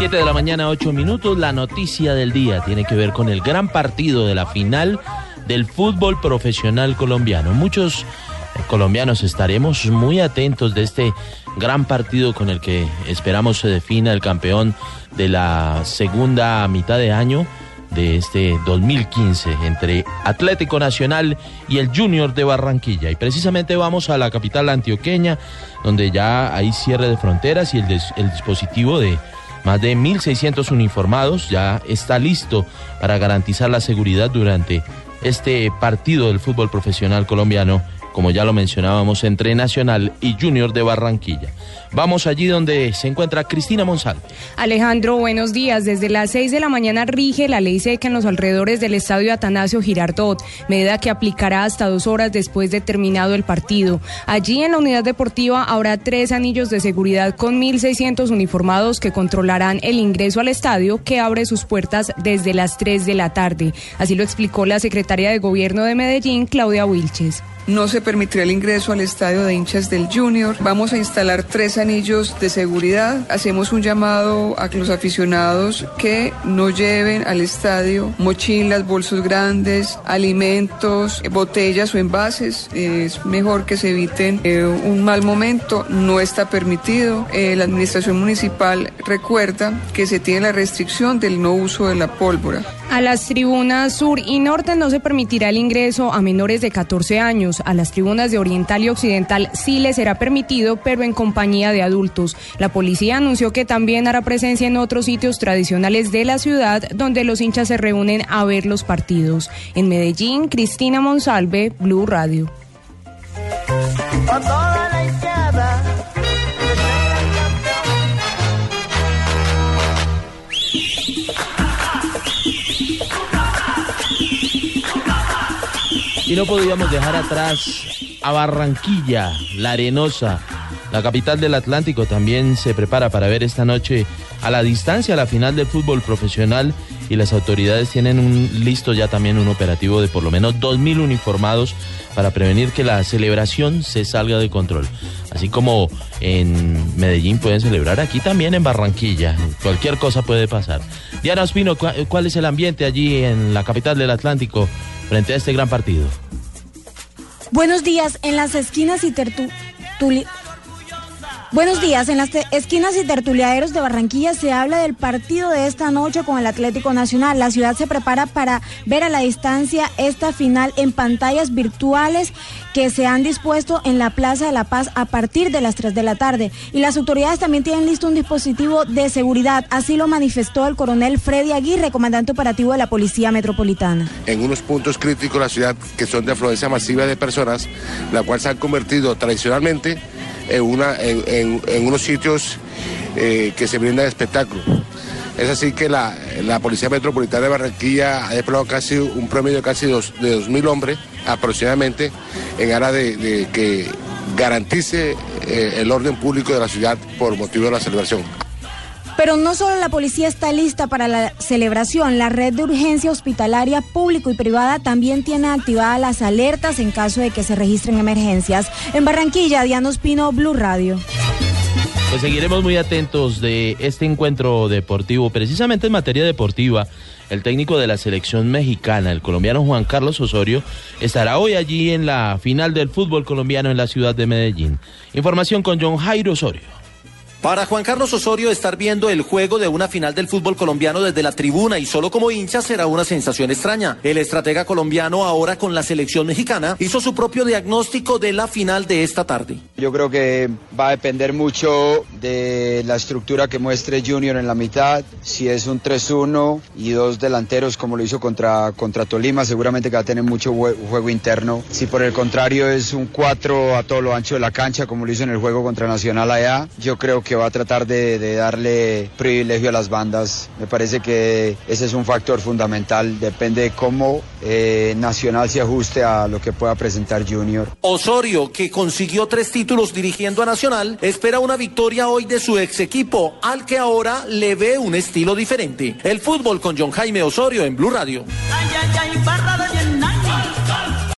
7 de la mañana, 8 minutos. La noticia del día tiene que ver con el gran partido de la final del fútbol profesional colombiano. Muchos eh, colombianos estaremos muy atentos de este gran partido con el que esperamos se defina el campeón de la segunda mitad de año de este 2015 entre Atlético Nacional y el Junior de Barranquilla. Y precisamente vamos a la capital antioqueña, donde ya hay cierre de fronteras y el, el dispositivo de más de 1.600 uniformados ya está listo para garantizar la seguridad durante este partido del fútbol profesional colombiano, como ya lo mencionábamos, entre Nacional y Junior de Barranquilla. Vamos allí donde se encuentra Cristina Monsalve. Alejandro, buenos días. Desde las 6 de la mañana rige la ley seca en los alrededores del estadio Atanasio Girardot, medida que aplicará hasta dos horas después de terminado el partido. Allí en la unidad deportiva habrá tres anillos de seguridad con 1.600 uniformados que controlarán el ingreso al estadio que abre sus puertas desde las 3 de la tarde. Así lo explicó la secretaria de Gobierno de Medellín, Claudia Wilches. No se permitirá el ingreso al estadio de hinchas del Junior. Vamos a instalar tres anillos de seguridad. Hacemos un llamado a los aficionados que no lleven al estadio mochilas, bolsos grandes, alimentos, botellas o envases. Es mejor que se eviten eh, un mal momento. No está permitido. Eh, la administración municipal recuerda que se tiene la restricción del no uso de la pólvora. A las tribunas sur y norte no se permitirá el ingreso a menores de 14 años. A las tribunas de oriental y occidental sí les será permitido, pero en compañía de adultos. La policía anunció que también hará presencia en otros sitios tradicionales de la ciudad donde los hinchas se reúnen a ver los partidos. En Medellín, Cristina Monsalve, Blue Radio. Y no podíamos dejar atrás a Barranquilla, la arenosa, la capital del Atlántico también se prepara para ver esta noche a la distancia la final del fútbol profesional y las autoridades tienen un, listo ya también un operativo de por lo menos 2.000 uniformados para prevenir que la celebración se salga de control. Así como en Medellín pueden celebrar, aquí también en Barranquilla. Cualquier cosa puede pasar. Diana Ospino, ¿cuál es el ambiente allí en la capital del Atlántico frente a este gran partido? Buenos días. En las esquinas y tertulias. Buenos días. En las esquinas y tertuliaderos de Barranquilla se habla del partido de esta noche con el Atlético Nacional. La ciudad se prepara para ver a la distancia esta final en pantallas virtuales que se han dispuesto en la Plaza de la Paz a partir de las 3 de la tarde. Y las autoridades también tienen listo un dispositivo de seguridad. Así lo manifestó el coronel Freddy Aguirre, comandante operativo de la Policía Metropolitana. En unos puntos críticos de la ciudad que son de afluencia masiva de personas, la cual se han convertido tradicionalmente en, unos sitios eh, que se brindan espectáculo. Es así que la, Policía Metropolitana de Barranquilla ha desplegado casi un promedio de casi dos, de 2.000 hombres aproximadamente en aras de, que garantice eh, el orden público de la ciudad por motivo de la celebración. Pero no solo la policía está lista para la celebración, la red de urgencia hospitalaria público y privada también tiene activadas las alertas en caso de que se registren emergencias. En Barranquilla, Diana Espino, Blue Radio. Pues seguiremos muy atentos de este encuentro deportivo, precisamente en materia deportiva. El técnico de la selección mexicana, el colombiano Juan Carlos Osorio, estará hoy allí en la final del fútbol colombiano en la ciudad de Medellín. Información con John Jairo Osorio. Para Juan Carlos Osorio, estar viendo el juego de una final del fútbol colombiano desde la tribuna y solo como hincha será una sensación extraña. El estratega colombiano, ahora con la selección mexicana, hizo su propio diagnóstico de la final de esta tarde. Yo creo que va a depender mucho de la estructura que muestre Junior en la mitad. Si es un 3-1 y dos delanteros como lo hizo contra, contra Tolima, seguramente que va a tener mucho juego interno. Si por el contrario es un 4 a todo lo ancho de la cancha como lo hizo en el juego contra Nacional allá, yo creo que va a tratar de, darle privilegio a las bandas. Me parece que ese es un factor fundamental. Depende de cómo eh, Nacional se ajuste a lo que pueda presentar Junior. Osorio, que consiguió tres títulos dirigiendo a Nacional, espera una victoria hoy de su ex equipo, al que ahora le ve un estilo diferente. El fútbol con John Jaime Osorio en Blue Radio.